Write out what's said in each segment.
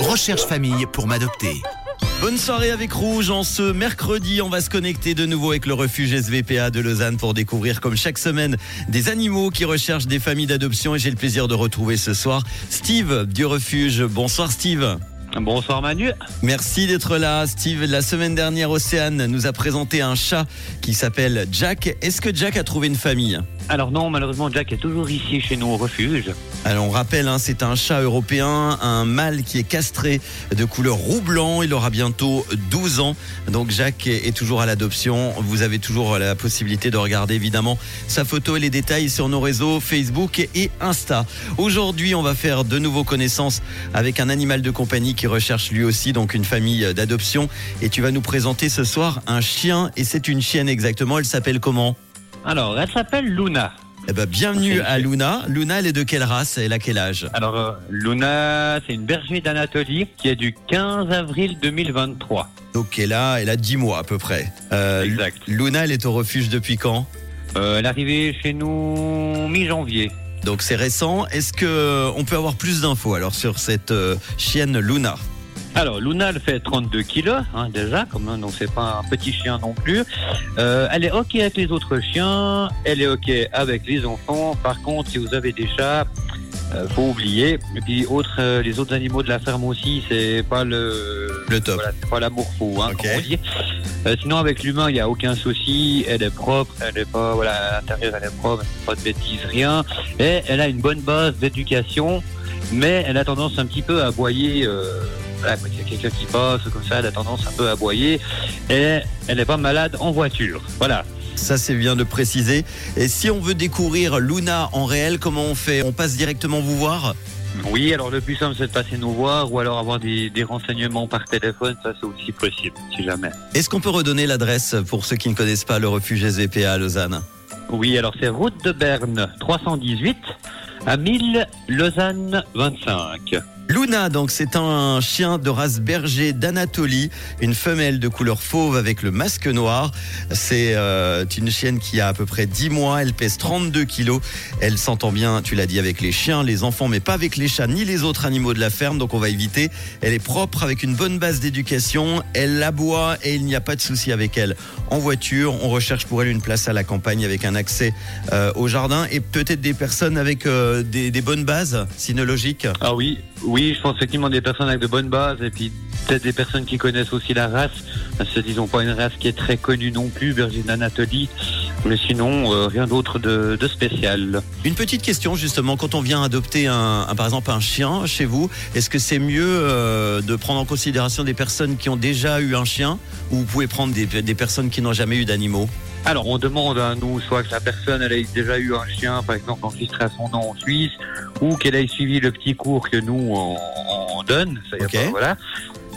Recherche famille pour m'adopter. Bonne soirée avec Rouge. En ce mercredi, on va se connecter de nouveau avec le refuge SVPA de Lausanne pour découvrir, comme chaque semaine, des animaux qui recherchent des familles d'adoption. Et j'ai le plaisir de retrouver ce soir Steve du refuge. Bonsoir Steve. Bonsoir Manu. Merci d'être là. Steve, la semaine dernière, Océane nous a présenté un chat qui s'appelle Jack. Est-ce que Jack a trouvé une famille? Alors non, malheureusement, Jack est toujours ici chez nous au refuge. Alors on rappelle, hein, c'est un chat européen, un mâle qui est castré de couleur roux blanc. Il aura bientôt 12 ans. Donc Jack est, est toujours à l'adoption. Vous avez toujours la possibilité de regarder évidemment sa photo et les détails sur nos réseaux Facebook et Insta. Aujourd'hui, on va faire de nouveau connaissance avec un animal de compagnie qui recherche lui aussi donc une famille d'adoption. Et tu vas nous présenter ce soir un chien et c'est une chienne exactement. Elle s'appelle comment? Alors, elle s'appelle Luna. eh ben, bienvenue à Luna. Luna, elle est de quelle race? Elle a quel âge? Alors, euh, Luna, c'est une berger d'Anatolie qui est du 15 avril 2023. Donc elle a, elle a 10 mois à peu près. Euh, Exact. Luna, elle est au refuge depuis quand? Euh, elle est arrivée chez nous mi-janvier. Donc c'est récent. Est-ce que euh, on peut avoir plus d'infos alors sur cette euh, chienne Luna? Alors, Luna, elle fait 32 kilos, hein, déjà, comme donc c'est pas un petit chien non plus. Euh, elle est OK avec les autres chiens, elle est OK avec les enfants. Par contre, si vous avez des chats, euh, faut oublier. Et puis, autres, euh, les autres animaux de la ferme aussi, c'est pas le, Le top. Voilà, c'est pas l'amour fou, hein, comme on dit. Euh, sinon, avec l'humain, il n'y a aucun souci. Elle est propre, elle est pas, voilà, à l'intérieur, elle est propre, pas de bêtises, rien. Et elle a une bonne base d'éducation, mais elle a tendance un petit peu à aboyer. Euh, voilà, quand il y a quelqu'un qui passe, comme ça, elle a tendance un peu à aboyer. Et elle n'est pas malade en voiture. Voilà. Ça c'est bien de préciser. Et si on veut découvrir Luna en réel, comment on fait? On passe directement vous voir? Oui, alors le plus simple, c'est de passer nous voir ou alors avoir des, des renseignements par téléphone. Ça, c'est aussi possible, si jamais. Est-ce qu'on peut redonner l'adresse pour ceux qui ne connaissent pas le refuge SVPA à Lausanne? Oui, alors c'est route de Berne 318 à 1000 Lausanne 25. Luna, donc c'est un chien de race berger d'Anatolie, une femelle de couleur fauve avec le masque noir. C'est euh, une chienne qui a à peu près 10 mois, elle pèse 32 kilos. Elle s'entend bien, tu l'as dit, avec les chiens, les enfants, mais pas avec les chats ni les autres animaux de la ferme, donc on va éviter. Elle est propre avec une bonne base d'éducation, elle aboie et il n'y a pas de souci avec elle. En voiture, on recherche pour elle une place à la campagne avec un accès euh, au jardin et peut-être des personnes avec euh, des, bonnes bases cynologiques. Ah oui, oui, je pense effectivement des personnes avec de bonnes bases et puis peut-être des personnes qui connaissent aussi la race. C'est disons pas une race qui est très connue non plus, berger d'Anatolie, mais sinon euh, rien d'autre de, spécial. Une petite question justement, quand on vient adopter un, par exemple un chien chez vous, est-ce que c'est mieux euh, de prendre en considération des personnes qui ont déjà eu un chien ou vous pouvez prendre des personnes qui n'ont jamais eu d'animaux? Alors on demande à nous soit que la personne elle ait déjà eu un chien, par exemple enregistré à son nom en Suisse, ou qu'elle ait suivi le petit cours que nous on, on donne. Ça, y a Ok. pas- voilà.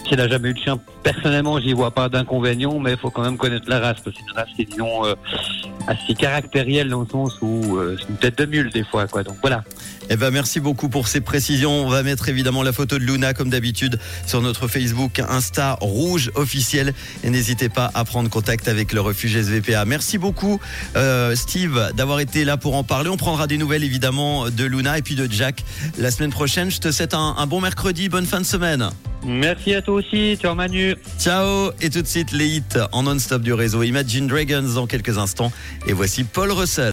Si elle n'a jamais eu de chien, personnellement, j'y vois pas d'inconvénient, mais il faut quand même connaître la race, parce que c'est une race qui est, disons, euh, assez caractérielle dans le sens où euh, c'est une tête de mule des fois, quoi. Donc voilà. Eh ben merci beaucoup pour ces précisions. On va mettre évidemment la photo de Luna comme d'habitude sur notre Facebook Insta Rouge officiel et n'hésitez pas à prendre contact avec le refuge SVPA. Merci beaucoup euh, Steve d'avoir été là pour en parler. On prendra des nouvelles évidemment de Luna et puis de Jack la semaine prochaine. Je te souhaite un bon mercredi, bonne fin de semaine. Merci à toi aussi, tu Manu. Ciao et tout de suite les hits en non-stop du réseau Imagine Dragons dans quelques instants et voici Paul Russell.